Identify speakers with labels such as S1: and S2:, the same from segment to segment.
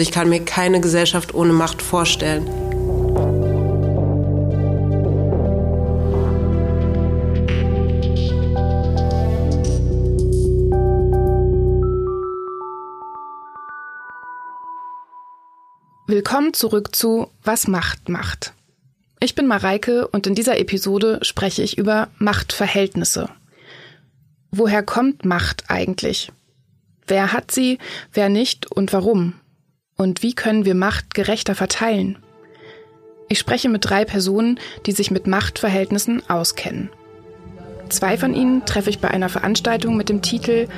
S1: Ich kann mir keine Gesellschaft ohne Macht vorstellen.
S2: Willkommen zurück zu Was Macht macht. Ich bin Mareike und in dieser Episode spreche ich über Machtverhältnisse. Woher kommt Macht eigentlich? Wer hat sie, wer nicht und warum? Und wie können wir Macht gerechter verteilen? Ich spreche mit drei Personen, die sich mit Machtverhältnissen auskennen. Zwei von ihnen treffe ich bei einer Veranstaltung mit dem Titel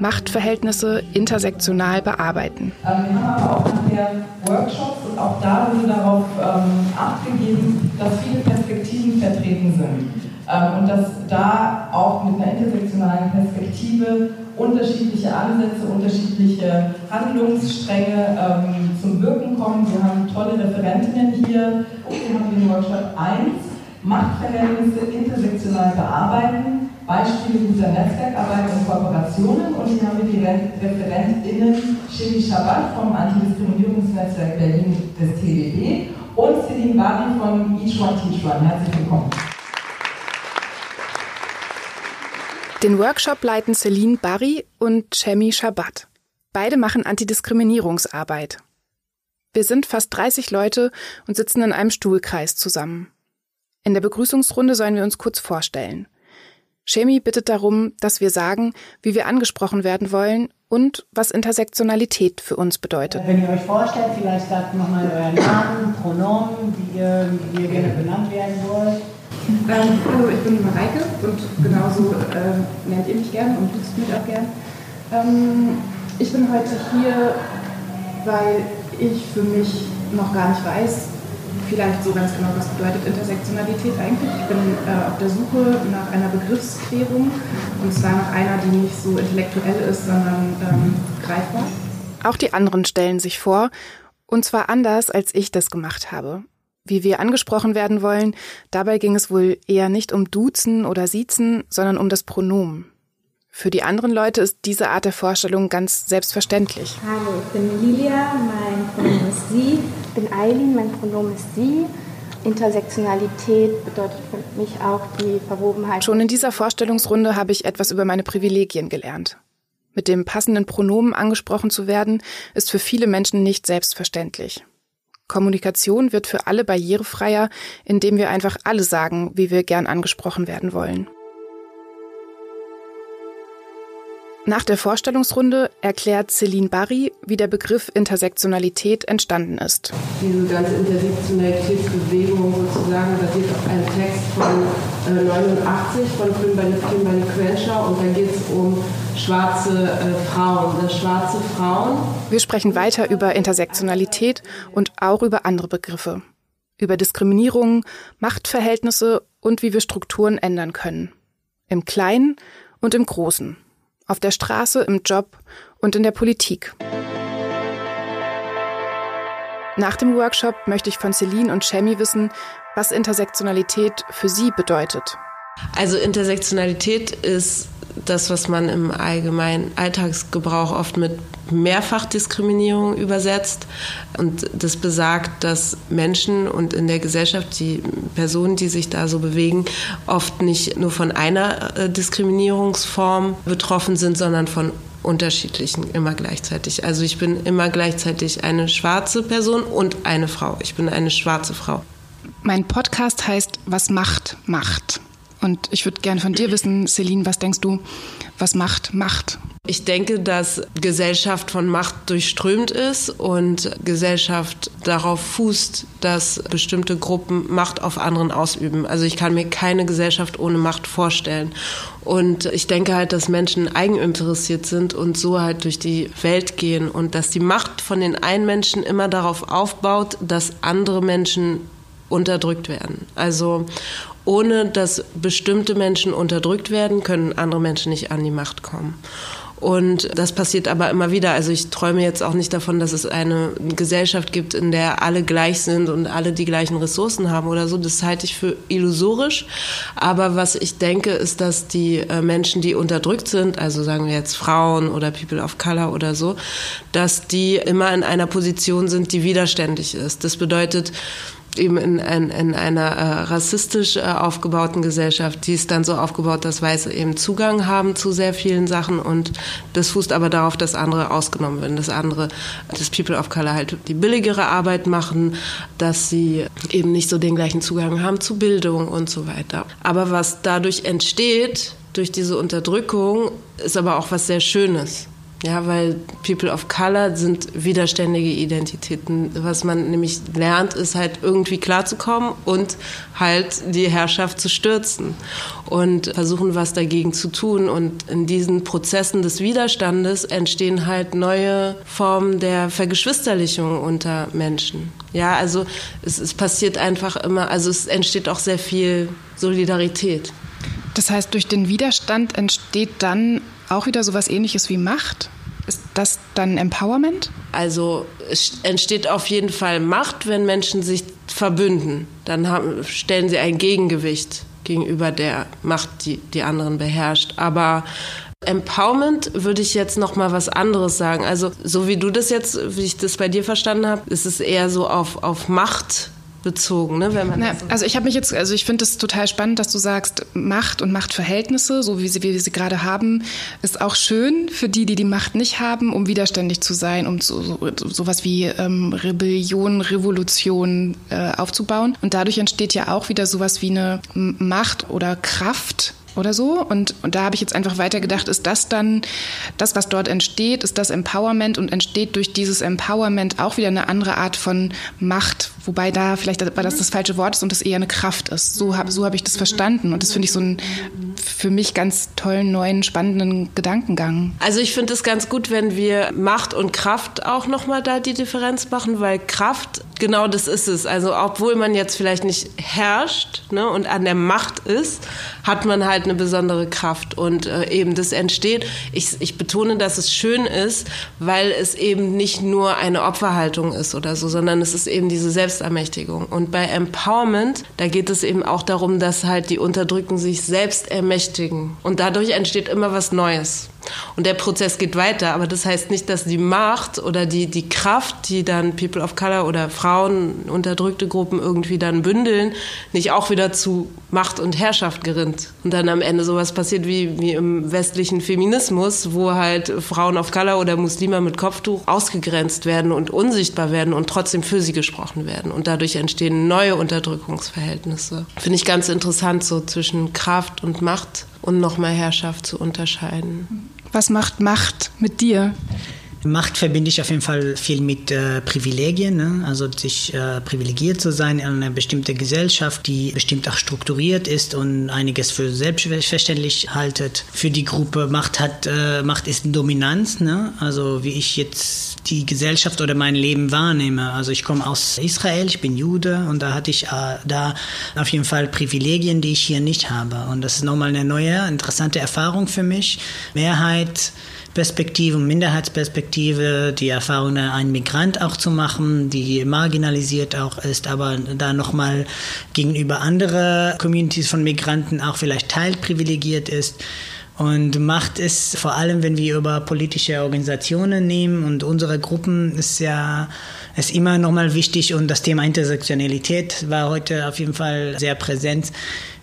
S2: Machtverhältnisse intersektional bearbeiten.
S3: Ähm, wir haben aber auch nachher Workshops und auch da wurde darauf ähm, Acht gegeben, dass viele Perspektiven vertreten sind. Ähm, und dass da auch mit einer intersektionalen Perspektive unterschiedliche Ansätze, unterschiedliche Handlungsstränge ähm, zum Wirken kommen. Wir haben tolle Referentinnen hier. Wir haben den Workshop 1, Machtverhältnisse intersektional bearbeiten, Beispiele guter Netzwerkarbeit und Kooperationen. Und hier haben wir die ReferentInnen Shiri Shabbat vom Antidiskriminierungsnetzwerk Berlin des TDB und Celine Bari von Each One Teach One. Herzlich willkommen.
S2: Den Workshop leiten Celine Barry und Chemi Shabbat. Beide machen Antidiskriminierungsarbeit. Wir sind fast 30 Leute und sitzen in einem Stuhlkreis zusammen. In der Begrüßungsrunde sollen wir uns kurz vorstellen. Chemi bittet darum, dass wir sagen, wie wir angesprochen werden wollen und was Intersektionalität für uns bedeutet.
S4: Wenn ihr euch vorstellt, vielleicht sagt nochmal euren Namen, Pronomen, wie ihr, wie ihr gerne benannt werden wollt.
S5: Ähm, hallo, ich bin Mareike und genauso äh, nennt ihr mich gerne und duzt mich auch gern. Ähm, ich bin heute hier, weil ich für mich noch gar nicht weiß, vielleicht so ganz genau, was bedeutet Intersektionalität eigentlich. Ich bin äh, auf der Suche nach einer Begriffsklärung und zwar nach einer, die nicht so intellektuell ist, sondern ähm, greifbar.
S2: Auch die anderen stellen sich vor, und zwar anders, als ich das gemacht habe wie wir angesprochen werden wollen, dabei ging es wohl eher nicht um Duzen oder Siezen, sondern um das Pronomen. Für die anderen Leute ist diese Art der Vorstellung ganz selbstverständlich.
S6: Hallo, ich bin Lilia, mein Pronomen ist sie. Ich bin Eileen, mein Pronomen ist sie. Intersektionalität bedeutet für mich auch die Verwobenheit.
S2: Schon in dieser Vorstellungsrunde habe ich etwas über meine Privilegien gelernt. Mit dem passenden Pronomen angesprochen zu werden, ist für viele Menschen nicht selbstverständlich. Kommunikation wird für alle barrierefreier, indem wir einfach alle sagen, wie wir gern angesprochen werden wollen. Nach der Vorstellungsrunde erklärt Celine Barry, wie der Begriff Intersektionalität entstanden ist.
S1: Diese ganze Intersektionalitätsbewegung sozusagen basiert auf einem Text von äh, 89 von Kimberly Crenshaw und da geht es um schwarze äh, Frauen, das schwarze Frauen.
S2: Wir sprechen weiter über Intersektionalität und auch über andere Begriffe. Über Diskriminierung, Machtverhältnisse und wie wir Strukturen ändern können. Im Kleinen und im Großen auf der Straße, im Job und in der Politik. Nach dem Workshop möchte ich von Celine und Chemi wissen, was Intersektionalität für sie bedeutet.
S1: Also Intersektionalität ist das, was man im allgemeinen Alltagsgebrauch oft mit Mehrfachdiskriminierung übersetzt. Und das besagt, dass Menschen und in der Gesellschaft die Personen, die sich da so bewegen, oft nicht nur von einer äh, Diskriminierungsform betroffen sind, sondern von unterschiedlichen immer gleichzeitig. Also ich bin immer gleichzeitig eine schwarze Person und eine Frau. Ich bin eine schwarze Frau.
S2: Mein Podcast heißt Was Macht macht. Und ich würde gerne von dir wissen, Celine, was denkst du, was Macht macht?
S1: Ich denke, dass Gesellschaft von Macht durchströmt ist und Gesellschaft darauf fußt, dass bestimmte Gruppen Macht auf anderen ausüben. Also ich kann mir keine Gesellschaft ohne Macht vorstellen. Und ich denke halt, dass Menschen eigeninteressiert sind und so halt durch die Welt gehen und dass die Macht von den einen Menschen immer darauf aufbaut, dass andere Menschen unterdrückt werden. Also ohne dass bestimmte Menschen unterdrückt werden, können andere Menschen nicht an die Macht kommen. Und das passiert aber immer wieder. Also ich träume jetzt auch nicht davon, dass es eine Gesellschaft gibt, in der alle gleich sind und alle die gleichen Ressourcen haben oder so. Das halte ich für illusorisch. Aber was ich denke, ist, dass die äh, Menschen, die unterdrückt sind, also sagen wir jetzt Frauen oder People of Color oder so, dass die immer in einer Position sind, die widerständig ist. Das bedeutet, eben in, in, in einer äh, rassistisch äh, aufgebauten Gesellschaft, die ist dann so aufgebaut, dass Weiße eben Zugang haben zu sehr vielen Sachen und das fußt aber darauf, dass andere ausgenommen werden, dass andere, dass People of Color halt die billigere Arbeit machen, dass sie eben nicht so den gleichen Zugang haben zu Bildung und so weiter. Aber was dadurch entsteht, durch diese Unterdrückung, ist aber auch was sehr Schönes. Ja, weil People of Color sind widerständige Identitäten. Was man nämlich lernt, ist halt irgendwie klarzukommen und halt die Herrschaft zu stürzen und versuchen, was dagegen zu tun. Und in diesen Prozessen des Widerstandes entstehen halt neue Formen der Vergeschwisterlichung unter Menschen. Ja, also es, es passiert einfach immer, also es entsteht auch sehr viel Solidarität.
S2: Das heißt, durch den Widerstand entsteht dann auch wieder so etwas ähnliches wie Macht? Ist das dann Empowerment?
S1: Also es entsteht auf jeden Fall Macht, wenn Menschen sich verbünden. Dann haben, stellen sie ein Gegengewicht gegenüber der Macht, die die anderen beherrscht. Aber Empowerment würde ich jetzt noch mal was anderes sagen. Also so wie du das jetzt, wie ich das bei dir verstanden habe, ist es eher so auf, auf Macht bezogen, ne? Wenn man
S2: Na, so also ich habe mich jetzt, also ich finde es total spannend, dass du sagst, Macht und Machtverhältnisse, so wie sie, wie wir sie gerade haben, ist auch schön für die, die die Macht nicht haben, um widerständig zu sein, um so, so, sowas wie ähm, Rebellion, Revolution äh, aufzubauen. Und dadurch entsteht ja auch wieder sowas wie eine Macht oder Kraft oder so. Und, und da habe ich jetzt einfach weitergedacht, ist das dann das, was dort entsteht, ist das Empowerment und entsteht durch dieses Empowerment auch wieder eine andere Art von Macht, wobei da vielleicht weil das das falsche Wort ist und es eher eine Kraft ist. So habe so hab ich das verstanden und das finde ich so einen für mich ganz tollen, neuen, spannenden Gedankengang.
S1: Also ich finde es ganz gut, wenn wir Macht und Kraft auch nochmal da die Differenz machen, weil Kraft, genau das ist es. Also obwohl man jetzt vielleicht nicht herrscht ne, und an der Macht ist, hat man halt eine besondere Kraft. Und äh, eben das entsteht, ich, ich betone, dass es schön ist, weil es eben nicht nur eine Opferhaltung ist oder so, sondern es ist eben diese Selbstermächtigung. Und bei Empowerment, da geht es eben auch darum, dass halt die Unterdrückten sich selbst ermächtigen. Und dadurch entsteht immer was Neues. Und der Prozess geht weiter, aber das heißt nicht, dass die Macht oder die, die Kraft, die dann People of Color oder Frauen, unterdrückte Gruppen irgendwie dann bündeln, nicht auch wieder zu Macht und Herrschaft gerinnt. Und dann am Ende sowas passiert wie, wie im westlichen Feminismus, wo halt Frauen of Color oder Muslime mit Kopftuch ausgegrenzt werden und unsichtbar werden und trotzdem für sie gesprochen werden. Und dadurch entstehen neue Unterdrückungsverhältnisse. Finde ich ganz interessant, so zwischen Kraft und Macht und nochmal Herrschaft zu unterscheiden.
S2: Was macht Macht mit dir?
S7: Macht verbinde ich auf jeden Fall viel mit äh, Privilegien, ne? also sich äh, privilegiert zu sein in einer bestimmten Gesellschaft, die bestimmt auch strukturiert ist und einiges für selbstverständlich haltet. Für die Gruppe Macht hat äh, Macht ist Dominanz, ne? also wie ich jetzt die Gesellschaft oder mein Leben wahrnehme. Also ich komme aus Israel, ich bin Jude und da hatte ich äh, da auf jeden Fall Privilegien, die ich hier nicht habe. Und das ist nochmal eine neue, interessante Erfahrung für mich. Mehrheit Perspektive und Minderheitsperspektive, die Erfahrung, einen Migrant auch zu machen, die marginalisiert auch ist, aber da nochmal gegenüber anderen Communities von Migranten auch vielleicht teilprivilegiert ist. Und Macht ist vor allem, wenn wir über politische Organisationen nehmen und unsere Gruppen ist ja ist immer nochmal wichtig und das Thema Intersektionalität war heute auf jeden Fall sehr präsent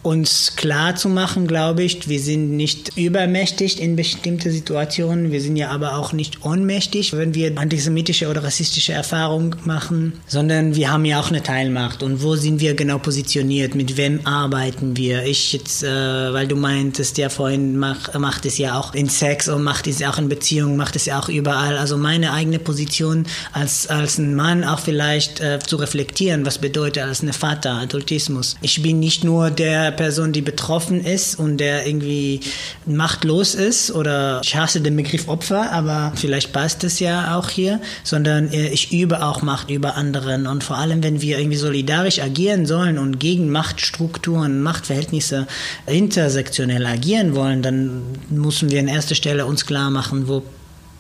S7: uns klar zu machen, glaube ich, wir sind nicht übermächtig in bestimmte Situationen, wir sind ja aber auch nicht ohnmächtig, wenn wir antisemitische oder rassistische Erfahrungen machen, sondern wir haben ja auch eine Teilmacht. Und wo sind wir genau positioniert? Mit wem arbeiten wir? Ich jetzt, äh, weil du meintest ja vorhin, mach, macht es ja auch in Sex und macht es ja auch in Beziehungen, macht es ja auch überall. Also meine eigene Position als, als ein Mann auch vielleicht äh, zu reflektieren, was bedeutet als eine Vater, Adultismus. Ich bin nicht nur der der Person, die betroffen ist und der irgendwie machtlos ist oder ich hasse den Begriff Opfer, aber vielleicht passt es ja auch hier, sondern äh, ich übe auch Macht über anderen und vor allem, wenn wir irgendwie solidarisch agieren sollen und gegen Machtstrukturen, Machtverhältnisse intersektionell agieren wollen, dann müssen wir an erster Stelle uns klar machen, wo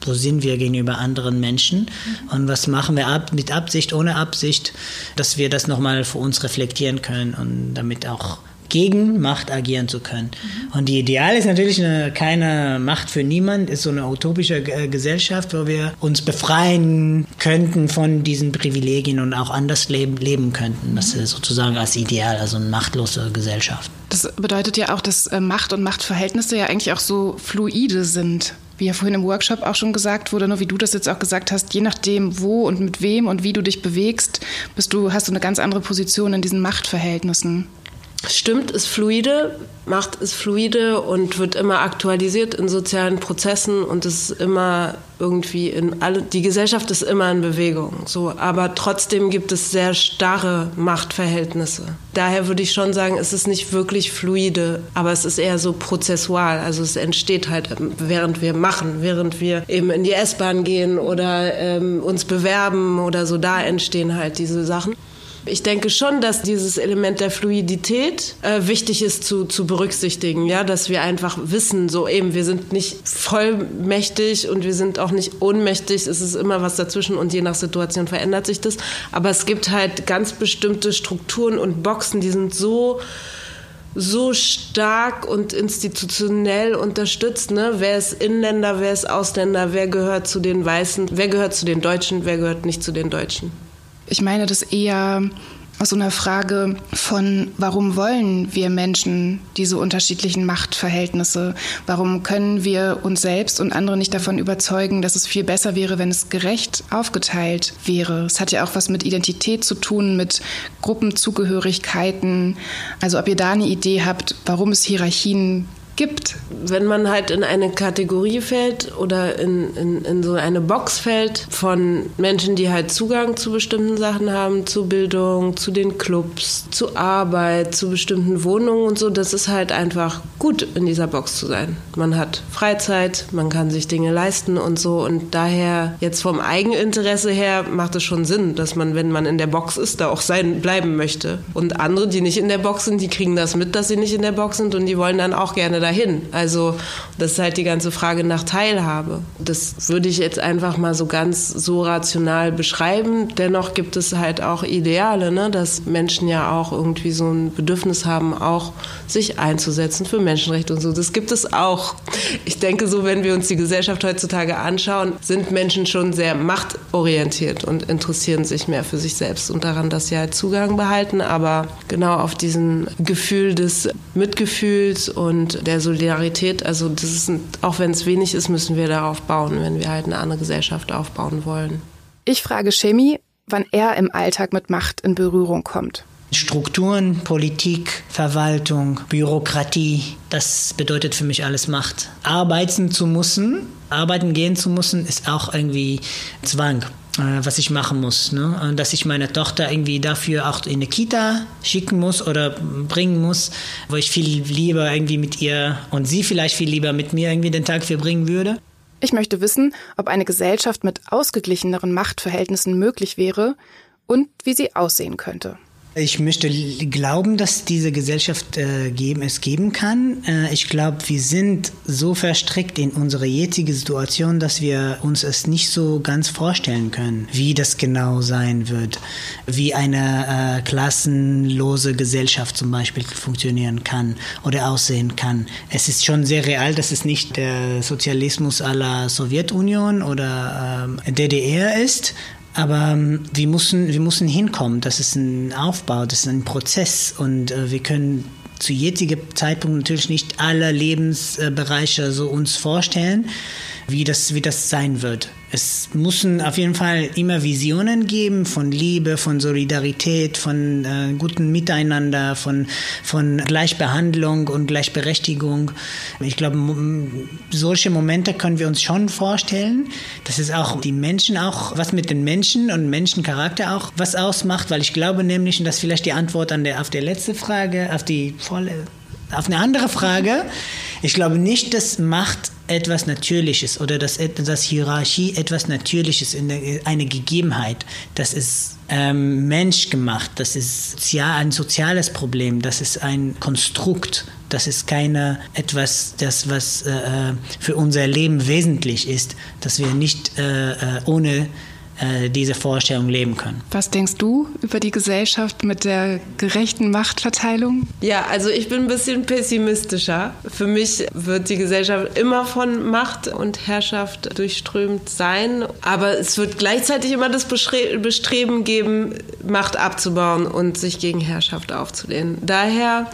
S7: wo sind wir gegenüber anderen Menschen und was machen wir ab, mit Absicht, ohne Absicht, dass wir das nochmal für uns reflektieren können und damit auch gegen Macht agieren zu können. Mhm. Und die Ideal ist natürlich eine, keine Macht für niemand, ist so eine utopische äh, Gesellschaft, wo wir uns befreien könnten von diesen Privilegien und auch anders leben, leben könnten. Das ist sozusagen als Ideal, also eine machtlose Gesellschaft.
S2: Das bedeutet ja auch, dass äh, Macht und Machtverhältnisse ja eigentlich auch so fluide sind wie ja vorhin im Workshop auch schon gesagt wurde, nur wie du das jetzt auch gesagt hast, je nachdem, wo und mit wem und wie du dich bewegst, bist du, hast du eine ganz andere Position in diesen Machtverhältnissen.
S1: Stimmt, ist fluide, Macht ist fluide und wird immer aktualisiert in sozialen Prozessen und ist immer irgendwie in alle, die Gesellschaft ist immer in Bewegung, so. Aber trotzdem gibt es sehr starre Machtverhältnisse. Daher würde ich schon sagen, es ist nicht wirklich fluide, aber es ist eher so prozessual. Also es entsteht halt, während wir machen, während wir eben in die S-Bahn gehen oder ähm, uns bewerben oder so, da entstehen halt diese Sachen. Ich denke schon, dass dieses Element der Fluidität äh, wichtig ist zu, zu berücksichtigen, ja, dass wir einfach wissen, so eben, wir sind nicht vollmächtig und wir sind auch nicht ohnmächtig, es ist immer was dazwischen und je nach Situation verändert sich das. Aber es gibt halt ganz bestimmte Strukturen und Boxen, die sind so so stark und institutionell unterstützt. Ne? Wer ist Inländer, wer ist Ausländer, wer gehört zu den Weißen, wer gehört zu den Deutschen, wer gehört nicht zu den Deutschen.
S2: Ich meine das eher aus so einer Frage von, warum wollen wir Menschen diese unterschiedlichen Machtverhältnisse? Warum können wir uns selbst und andere nicht davon überzeugen, dass es viel besser wäre, wenn es gerecht aufgeteilt wäre? Es hat ja auch was mit Identität zu tun, mit Gruppenzugehörigkeiten. Also ob ihr da eine Idee habt, warum es Hierarchien gibt.
S1: Wenn man halt in eine Kategorie fällt oder in, in, in so eine Box fällt von Menschen, die halt Zugang zu bestimmten Sachen haben, zu Bildung, zu den Clubs, zu Arbeit, zu bestimmten Wohnungen und so, das ist halt einfach gut, in dieser Box zu sein. Man hat Freizeit, man kann sich Dinge leisten und so und daher jetzt vom Eigeninteresse her macht es schon Sinn, dass man, wenn man in der Box ist, da auch sein bleiben möchte. Und andere, die nicht in der Box sind, die kriegen das mit, dass sie nicht in der Box sind und die wollen dann auch gerne dahin. Also das ist halt die ganze Frage nach Teilhabe. Das würde ich jetzt einfach mal so ganz so rational beschreiben. Dennoch gibt es halt auch Ideale, ne? dass Menschen ja auch irgendwie so ein Bedürfnis haben, auch sich einzusetzen für Menschenrechte und so. Das gibt es auch. Ich denke so, wenn wir uns die Gesellschaft heutzutage anschauen, sind Menschen schon sehr machtorientiert und interessieren sich mehr für sich selbst und daran, dass sie halt Zugang behalten. Aber genau auf diesem Gefühl des Mitgefühls und der der Solidarität, also das ist, auch wenn es wenig ist, müssen wir darauf bauen, wenn wir halt eine andere Gesellschaft aufbauen wollen.
S2: Ich frage Chemie, wann er im Alltag mit Macht in Berührung kommt.
S7: Strukturen, Politik, Verwaltung, Bürokratie, das bedeutet für mich alles Macht. Arbeiten zu müssen, arbeiten gehen zu müssen, ist auch irgendwie Zwang. Äh, was ich machen muss. Ne? Dass ich meine Tochter irgendwie dafür auch in eine Kita schicken muss oder bringen muss, wo ich viel lieber irgendwie mit ihr und sie vielleicht viel lieber mit mir irgendwie den Tag verbringen würde.
S2: Ich möchte wissen, ob eine Gesellschaft mit ausgeglicheneren Machtverhältnissen möglich wäre und wie sie aussehen könnte.
S7: Ich möchte glauben, dass diese Gesellschaft äh, geben, es geben kann. Äh, ich glaube, wir sind so verstrickt in unsere jetzige Situation, dass wir uns es nicht so ganz vorstellen können, wie das genau sein wird, wie eine äh, klassenlose Gesellschaft zum Beispiel funktionieren kann oder aussehen kann. Es ist schon sehr real, dass es nicht der Sozialismus aller Sowjetunion oder ähm, DDR ist, aber ähm, wir müssen, wir müssen hinkommen. Das ist ein Aufbau, das ist ein Prozess und äh, wir können zu jetzigem Zeitpunkt natürlich nicht alle Lebensbereiche so uns vorstellen. Wie das, wie das sein wird. Es müssen auf jeden Fall immer Visionen geben von Liebe, von Solidarität, von äh, gutem Miteinander, von, von Gleichbehandlung und Gleichberechtigung. Ich glaube, solche Momente können wir uns schon vorstellen. Das ist auch die Menschen auch, was mit den Menschen und Menschencharakter auch was ausmacht, weil ich glaube nämlich, und das ist vielleicht die Antwort an der, auf die letzte Frage, auf die volle, auf eine andere Frage. Ich glaube nicht, dass Macht etwas Natürliches oder dass, dass Hierarchie etwas Natürliches, eine Gegebenheit. Das ist ähm, menschgemacht, das ist ja ein soziales Problem, das ist ein Konstrukt, das ist keine etwas, das was äh, äh für unser Leben wesentlich ist, dass wir nicht äh, äh ohne äh, diese Vorstellung leben können.
S2: Was denkst du über die Gesellschaft mit der gerechten Machtverteilung?
S1: Ja, also ich bin ein bisschen pessimistischer. Für mich wird die Gesellschaft immer von Macht und Herrschaft durchströmt sein, aber es wird gleichzeitig immer das Bestreben geben, Macht abzubauen und sich gegen Herrschaft aufzulehnen. Daher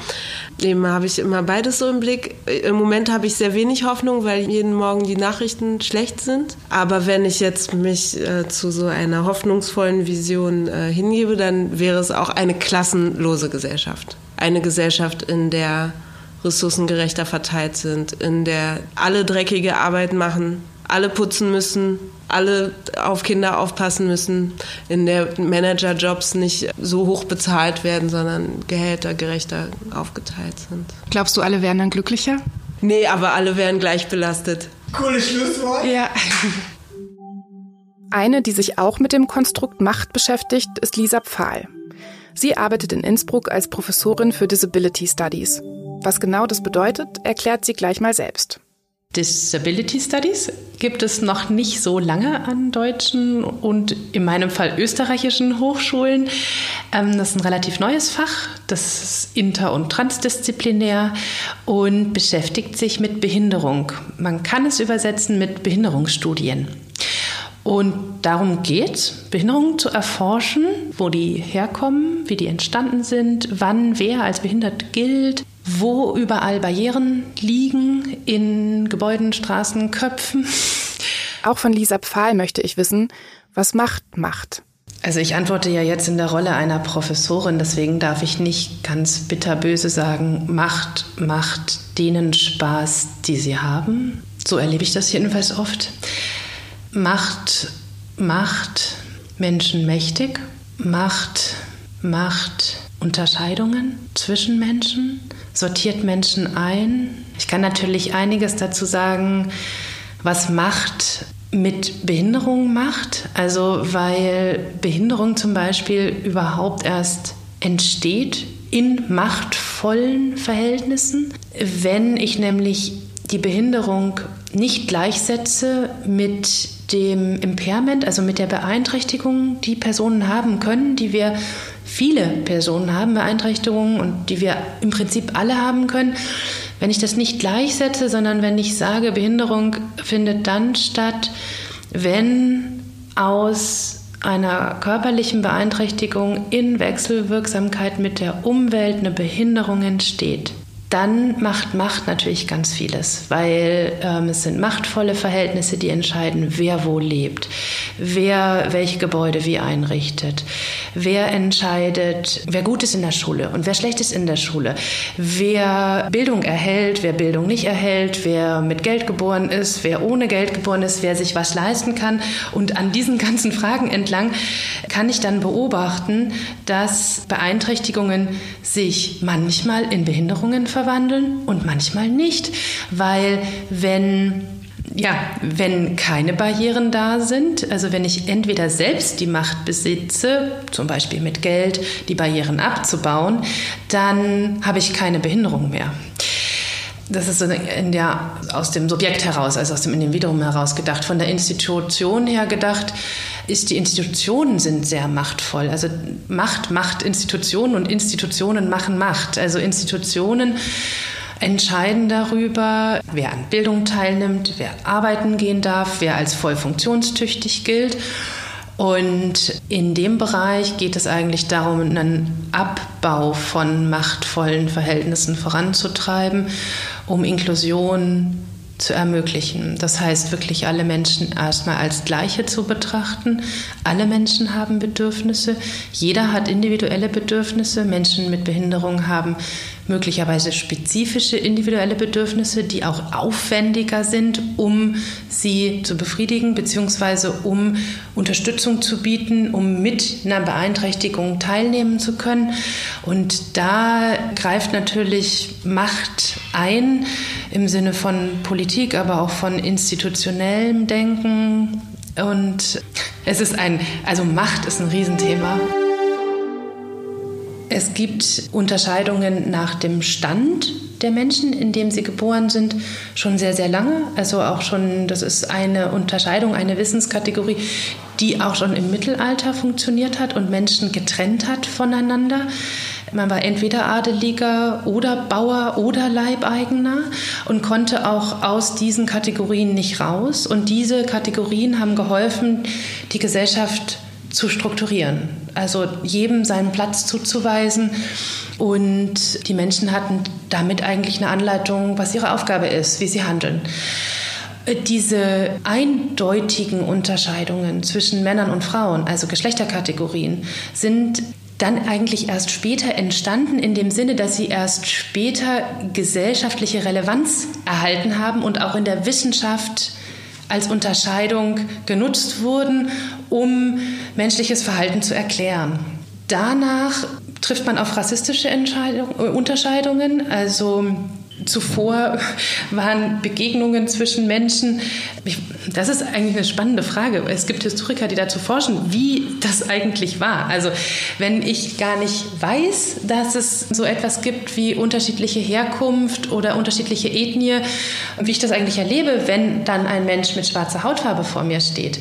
S1: Eben habe ich immer beides so im Blick. Im Moment habe ich sehr wenig Hoffnung, weil jeden Morgen die Nachrichten schlecht sind. Aber wenn ich jetzt mich äh, zu so einer hoffnungsvollen Vision äh, hingebe, dann wäre es auch eine klassenlose Gesellschaft. Eine Gesellschaft, in der Ressourcen gerechter verteilt sind, in der alle dreckige Arbeit machen, alle putzen müssen, alle auf Kinder aufpassen müssen, in der Managerjobs nicht so hoch bezahlt werden, sondern Gehälter gerechter aufgeteilt sind.
S2: Glaubst du, alle wären dann glücklicher?
S1: Nee, aber alle wären gleich belastet.
S7: Cooles Schlusswort.
S2: Ja. Eine, die sich auch mit dem Konstrukt Macht beschäftigt, ist Lisa Pfahl. Sie arbeitet in Innsbruck als Professorin für Disability Studies. Was genau das bedeutet, erklärt sie gleich mal selbst.
S8: Disability Studies gibt es noch nicht so lange an deutschen und in meinem Fall österreichischen Hochschulen. Ähm, das ist ein relativ neues Fach, das ist inter- und transdisziplinär und beschäftigt sich mit Behinderung. Man kann es übersetzen mit Behinderungsstudien. Und darum geht, Behinderungen zu erforschen, wo die herkommen, wie die entstanden sind, wann wer als behindert gilt, wo überall Barrieren liegen in Gebäuden, Straßen, Köpfen.
S2: Auch von Lisa Pfahl möchte ich wissen, was Macht macht.
S8: Also ich antworte ja jetzt in der Rolle einer Professorin, deswegen darf ich nicht ganz bitterböse sagen, Macht macht denen Spaß, die sie haben. So erlebe ich das jedenfalls oft. Macht macht Menschen mächtig, macht macht Unterscheidungen zwischen Menschen, sortiert Menschen ein. Ich kann natürlich einiges dazu sagen, was Macht mit Behinderung macht. Also weil Behinderung zum Beispiel überhaupt erst entsteht in machtvollen Verhältnissen. Wenn ich nämlich die Behinderung nicht gleichsetze mit dem Impairment, also mit der Beeinträchtigung, die Personen haben können, die wir viele Personen haben Beeinträchtigungen und die wir im Prinzip alle haben können. Wenn ich das nicht gleichsetze, sondern wenn ich sage, Behinderung findet dann statt, wenn aus einer körperlichen Beeinträchtigung in Wechselwirksamkeit mit der Umwelt eine Behinderung entsteht dann macht Macht natürlich ganz vieles, weil ähm, es sind machtvolle Verhältnisse, die entscheiden, wer wo lebt, wer welche Gebäude wie einrichtet, wer entscheidet, wer gut ist in der Schule und wer schlecht ist in der Schule, wer Bildung erhält, wer Bildung nicht erhält, wer mit Geld geboren ist, wer ohne Geld geboren ist, wer sich was leisten kann. Und an diesen ganzen Fragen entlang kann ich dann beobachten, dass Beeinträchtigungen sich manchmal in Behinderungen verwandeln und manchmal nicht, weil wenn ja, wenn keine Barrieren da sind, also wenn ich entweder selbst die Macht besitze, zum Beispiel mit Geld, die Barrieren abzubauen, dann habe ich keine Behinderung mehr. Das ist der, aus dem Subjekt heraus, also aus dem Individuum heraus gedacht. Von der Institution her gedacht, ist die Institutionen sind sehr machtvoll. Also Macht macht Institutionen und Institutionen machen Macht. Also Institutionen entscheiden darüber, wer an Bildung teilnimmt, wer arbeiten gehen darf, wer als voll funktionstüchtig gilt. Und in dem Bereich geht es eigentlich darum, einen Abbau von machtvollen Verhältnissen voranzutreiben, um Inklusion zu ermöglichen. Das heißt, wirklich alle Menschen erstmal als gleiche zu betrachten. Alle Menschen haben Bedürfnisse. Jeder hat individuelle Bedürfnisse. Menschen mit Behinderung haben möglicherweise spezifische individuelle Bedürfnisse, die auch aufwendiger sind, um sie zu befriedigen, beziehungsweise um Unterstützung zu bieten, um mit einer Beeinträchtigung teilnehmen zu können. Und da greift natürlich Macht ein im Sinne von Politik, aber auch von institutionellem Denken. Und es ist ein, also Macht ist ein Riesenthema. Es gibt Unterscheidungen nach dem Stand der Menschen, in dem sie geboren sind, schon sehr, sehr lange. Also auch schon, das ist eine Unterscheidung, eine Wissenskategorie, die auch schon im Mittelalter funktioniert hat und Menschen getrennt hat voneinander. Man war entweder Adeliger oder Bauer oder Leibeigener und konnte auch aus diesen Kategorien nicht raus. Und diese Kategorien haben geholfen, die Gesellschaft zu strukturieren, also jedem seinen Platz zuzuweisen. Und die Menschen hatten damit eigentlich eine Anleitung, was ihre Aufgabe ist, wie sie handeln. Diese eindeutigen Unterscheidungen zwischen Männern und Frauen, also Geschlechterkategorien, sind dann eigentlich erst später entstanden, in dem Sinne, dass sie erst später gesellschaftliche Relevanz erhalten haben und auch in der Wissenschaft als Unterscheidung genutzt wurden, um menschliches Verhalten zu erklären. Danach trifft man auf rassistische Unterscheidungen, also zuvor waren Begegnungen zwischen Menschen. das ist eigentlich eine spannende Frage. Es gibt Historiker, die dazu forschen, wie das eigentlich war. Also wenn ich gar nicht weiß, dass es so etwas gibt wie unterschiedliche Herkunft oder unterschiedliche Ethnie, wie ich das eigentlich erlebe, wenn dann ein Mensch mit schwarzer Hautfarbe vor mir steht.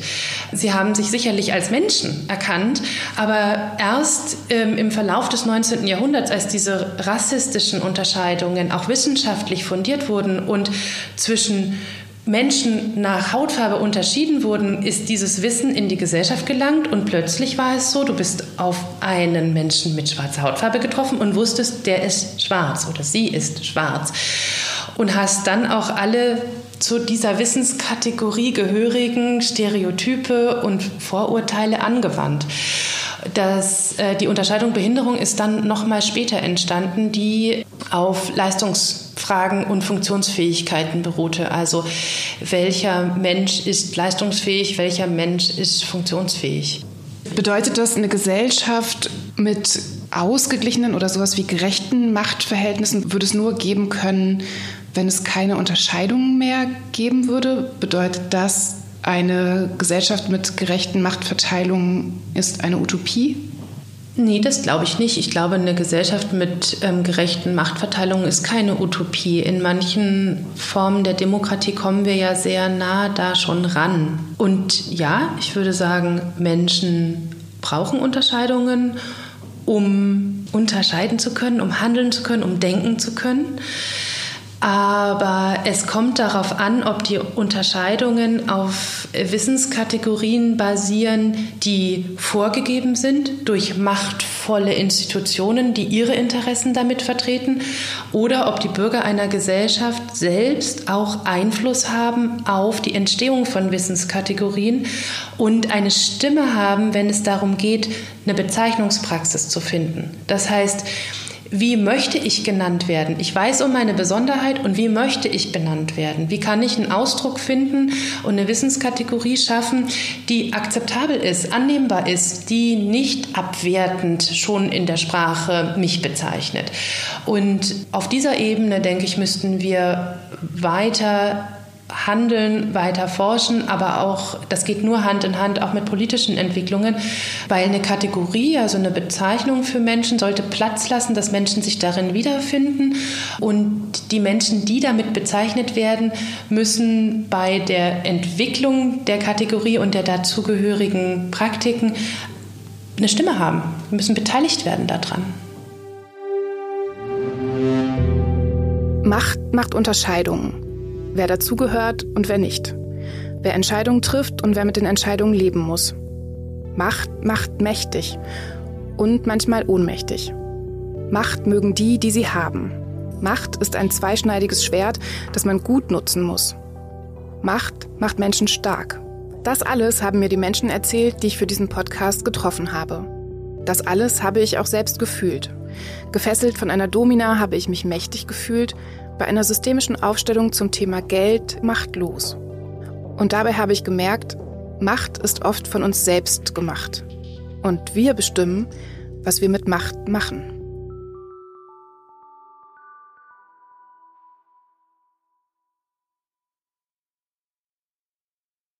S8: Sie haben sich sicherlich als Menschen erkannt, aber erst ähm, im Verlauf des 19. Jahrhunderts, als diese rassistischen Unterscheidungen auch wissenschaftlich wissenschaftlich fundiert wurden und zwischen Menschen nach Hautfarbe unterschieden wurden, ist dieses Wissen in die Gesellschaft gelangt und plötzlich war es so, du bist auf einen Menschen mit schwarzer Hautfarbe getroffen und wusstest, der ist schwarz oder sie ist schwarz und hast dann auch alle zu dieser Wissenskategorie gehörigen Stereotype und Vorurteile angewandt. Das, äh, die Unterscheidung Behinderung ist dann noch mal später entstanden, die auf Leistungsfragen und Funktionsfähigkeiten beruhte. Also welcher Mensch ist leistungsfähig, welcher Mensch ist funktionsfähig.
S2: Bedeutet das, eine Gesellschaft mit ausgeglichenen oder sowas wie gerechten Machtverhältnissen würde es nur geben können, wenn es keine Unterscheidungen mehr geben würde? Bedeutet das, eine Gesellschaft mit gerechten Machtverteilungen ist eine Utopie?
S8: Nee, das glaube ich nicht. Ich glaube, eine Gesellschaft mit ähm, gerechten Machtverteilungen ist keine Utopie. In manchen Formen der Demokratie kommen wir ja sehr nah da schon ran. Und ja, ich würde sagen, Menschen brauchen Unterscheidungen, um unterscheiden zu können, um handeln zu können, um denken zu können. Aber es kommt darauf an, ob die Unterscheidungen auf Wissenskategorien basieren, die vorgegeben sind durch machtvolle Institutionen, die ihre Interessen damit vertreten, oder ob die Bürger einer Gesellschaft selbst auch Einfluss haben auf die Entstehung von Wissenskategorien und eine Stimme haben, wenn es darum geht, eine Bezeichnungspraxis zu finden. Das heißt, wie möchte ich genannt werden? Ich weiß um meine Besonderheit und wie möchte ich benannt werden? Wie kann ich einen Ausdruck finden und eine Wissenskategorie schaffen, die akzeptabel ist, annehmbar ist, die nicht abwertend schon in der Sprache mich bezeichnet? Und auf dieser Ebene, denke ich, müssten wir weiter handeln, weiter forschen, aber auch, das geht nur Hand in Hand auch mit politischen Entwicklungen, weil eine Kategorie, also eine Bezeichnung für Menschen, sollte Platz lassen, dass Menschen sich darin wiederfinden. Und die Menschen, die damit bezeichnet werden, müssen bei der Entwicklung der Kategorie und der dazugehörigen Praktiken eine Stimme haben, müssen beteiligt werden daran.
S2: Macht macht Unterscheidungen wer dazugehört und wer nicht. Wer Entscheidungen trifft und wer mit den Entscheidungen leben muss. Macht macht mächtig und manchmal ohnmächtig. Macht mögen die, die sie haben. Macht ist ein zweischneidiges Schwert, das man gut nutzen muss. Macht macht Menschen stark. Das alles haben mir die Menschen erzählt, die ich für diesen Podcast getroffen habe. Das alles habe ich auch selbst gefühlt. Gefesselt von einer Domina habe ich mich mächtig gefühlt, bei einer systemischen Aufstellung zum Thema Geld machtlos. Und dabei habe ich gemerkt, Macht ist oft von uns selbst gemacht. Und wir bestimmen, was wir mit Macht machen.